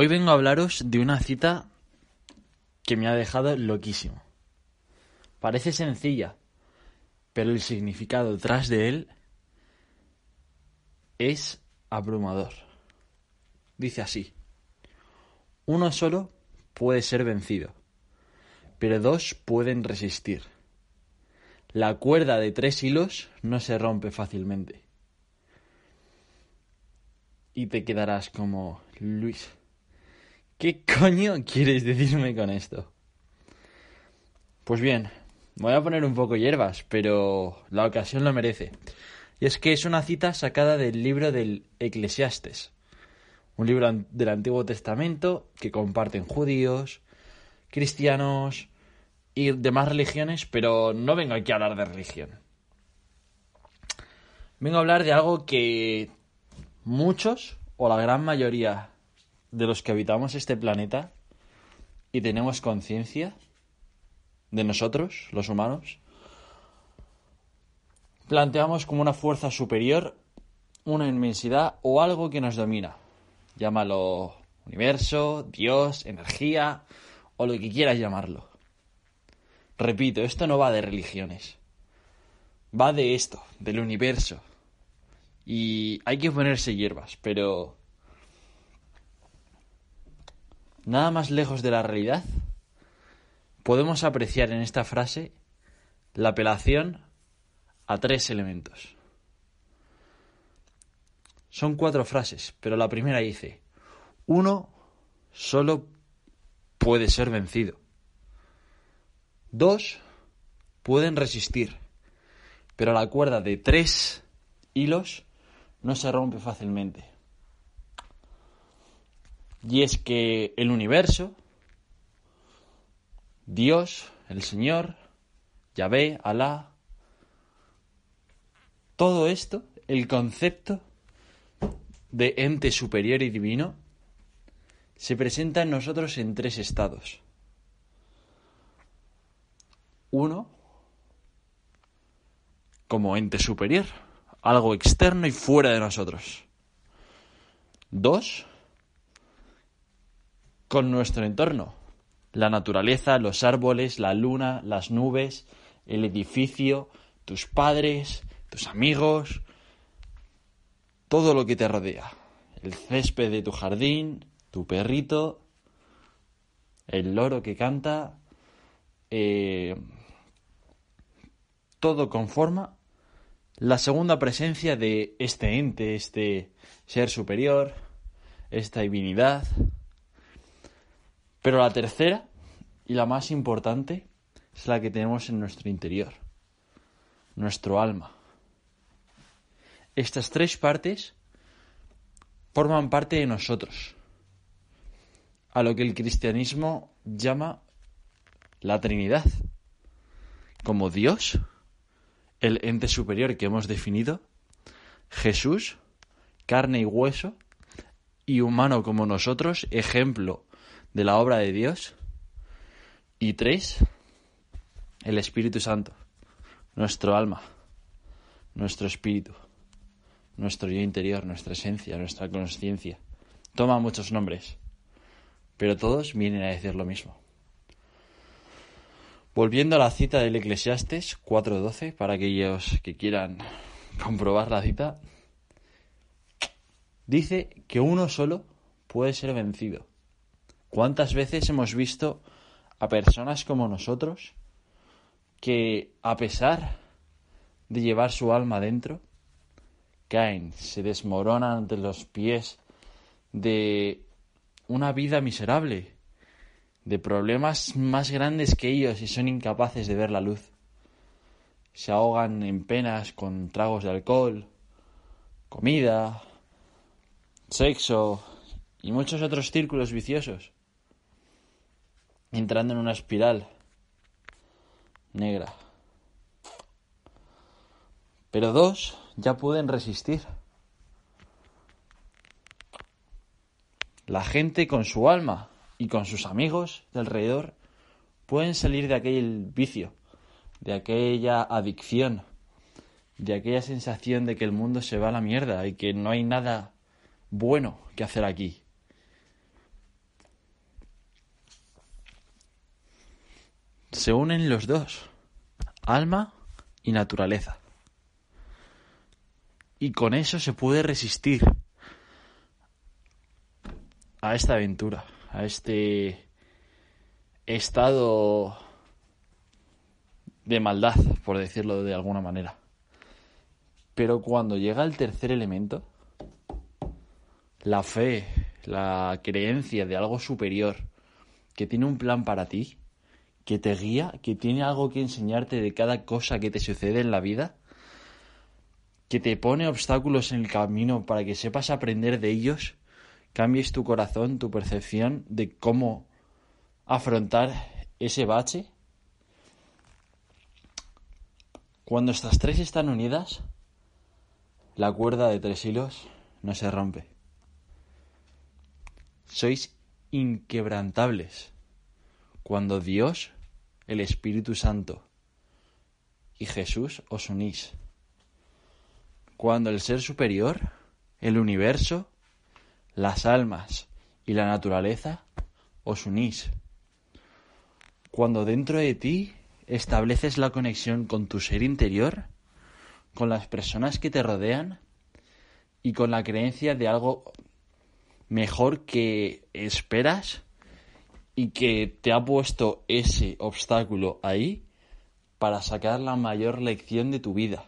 Hoy vengo a hablaros de una cita que me ha dejado loquísimo. Parece sencilla, pero el significado detrás de él es abrumador. Dice así, uno solo puede ser vencido, pero dos pueden resistir. La cuerda de tres hilos no se rompe fácilmente. Y te quedarás como, Luis, ¿Qué coño quieres decirme con esto? Pues bien, voy a poner un poco hierbas, pero la ocasión lo merece. Y es que es una cita sacada del libro del Eclesiastes, un libro del Antiguo Testamento que comparten judíos, cristianos y demás religiones, pero no vengo aquí a hablar de religión. Vengo a hablar de algo que muchos, o la gran mayoría de los que habitamos este planeta y tenemos conciencia de nosotros, los humanos, planteamos como una fuerza superior, una inmensidad o algo que nos domina. Llámalo universo, Dios, energía o lo que quieras llamarlo. Repito, esto no va de religiones. Va de esto, del universo. Y hay que ponerse hierbas, pero nada más lejos de la realidad, podemos apreciar en esta frase la apelación a tres elementos. Son cuatro frases, pero la primera dice, uno solo puede ser vencido. Dos pueden resistir, pero la cuerda de tres hilos no se rompe fácilmente. Y es que el universo, Dios, el Señor, Yahvé, Alá, todo esto, el concepto de ente superior y divino, se presenta en nosotros en tres estados. Uno, como ente superior, algo externo y fuera de nosotros. Dos, con nuestro entorno. La naturaleza, los árboles, la luna, las nubes, el edificio, tus padres, tus amigos, todo lo que te rodea. El césped de tu jardín, tu perrito, el loro que canta, eh, todo conforma la segunda presencia de este ente, este ser superior, esta divinidad, pero la tercera y la más importante es la que tenemos en nuestro interior, nuestro alma. Estas tres partes forman parte de nosotros, a lo que el cristianismo llama la Trinidad, como Dios, el ente superior que hemos definido, Jesús, carne y hueso, y humano como nosotros, ejemplo de la obra de Dios. Y tres, el Espíritu Santo, nuestro alma, nuestro espíritu, nuestro yo interior, nuestra esencia, nuestra conciencia. Toma muchos nombres, pero todos vienen a decir lo mismo. Volviendo a la cita del Eclesiastes 4.12, para aquellos que quieran comprobar la cita, dice que uno solo puede ser vencido ¿Cuántas veces hemos visto a personas como nosotros que a pesar de llevar su alma dentro, caen, se desmoronan ante los pies de una vida miserable, de problemas más grandes que ellos y son incapaces de ver la luz. Se ahogan en penas con tragos de alcohol, comida, sexo y muchos otros círculos viciosos, entrando en una espiral negra. Pero dos ya pueden resistir. La gente con su alma y con sus amigos de alrededor pueden salir de aquel vicio, de aquella adicción, de aquella sensación de que el mundo se va a la mierda y que no hay nada bueno que hacer aquí. Se unen los dos, alma y naturaleza. Y con eso se puede resistir a esta aventura, a este estado de maldad, por decirlo de alguna manera. Pero cuando llega el tercer elemento, la fe, la creencia de algo superior, que tiene un plan para ti, que te guía, que tiene algo que enseñarte de cada cosa que te sucede en la vida, que te pone obstáculos en el camino para que sepas aprender de ellos, cambies tu corazón, tu percepción de cómo afrontar ese bache. Cuando estas tres están unidas, la cuerda de tres hilos no se rompe. Sois inquebrantables cuando Dios, el Espíritu Santo y Jesús os unís cuando el ser superior, el universo, las almas y la naturaleza os unís. Cuando dentro de ti estableces la conexión con tu ser interior, con las personas que te rodean y con la creencia de algo mejor que esperas y que te ha puesto ese obstáculo ahí para sacar la mayor lección de tu vida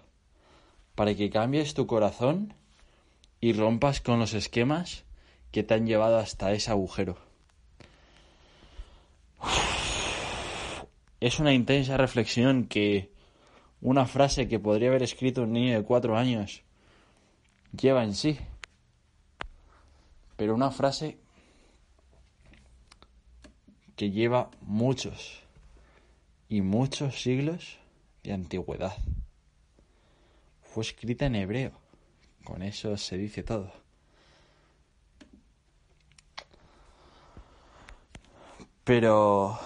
para que cambies tu corazón y rompas con los esquemas que te han llevado hasta ese agujero. Es una intensa reflexión que una frase que podría haber escrito un niño de cuatro años lleva en sí. Pero una frase que lleva muchos y muchos siglos de antigüedad fue escrita en hebreo. Con eso se dice todo. Pero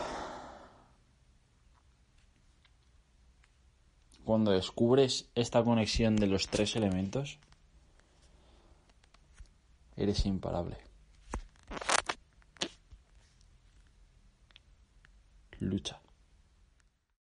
cuando descubres esta conexión de los tres elementos, eres imparable. Lucha.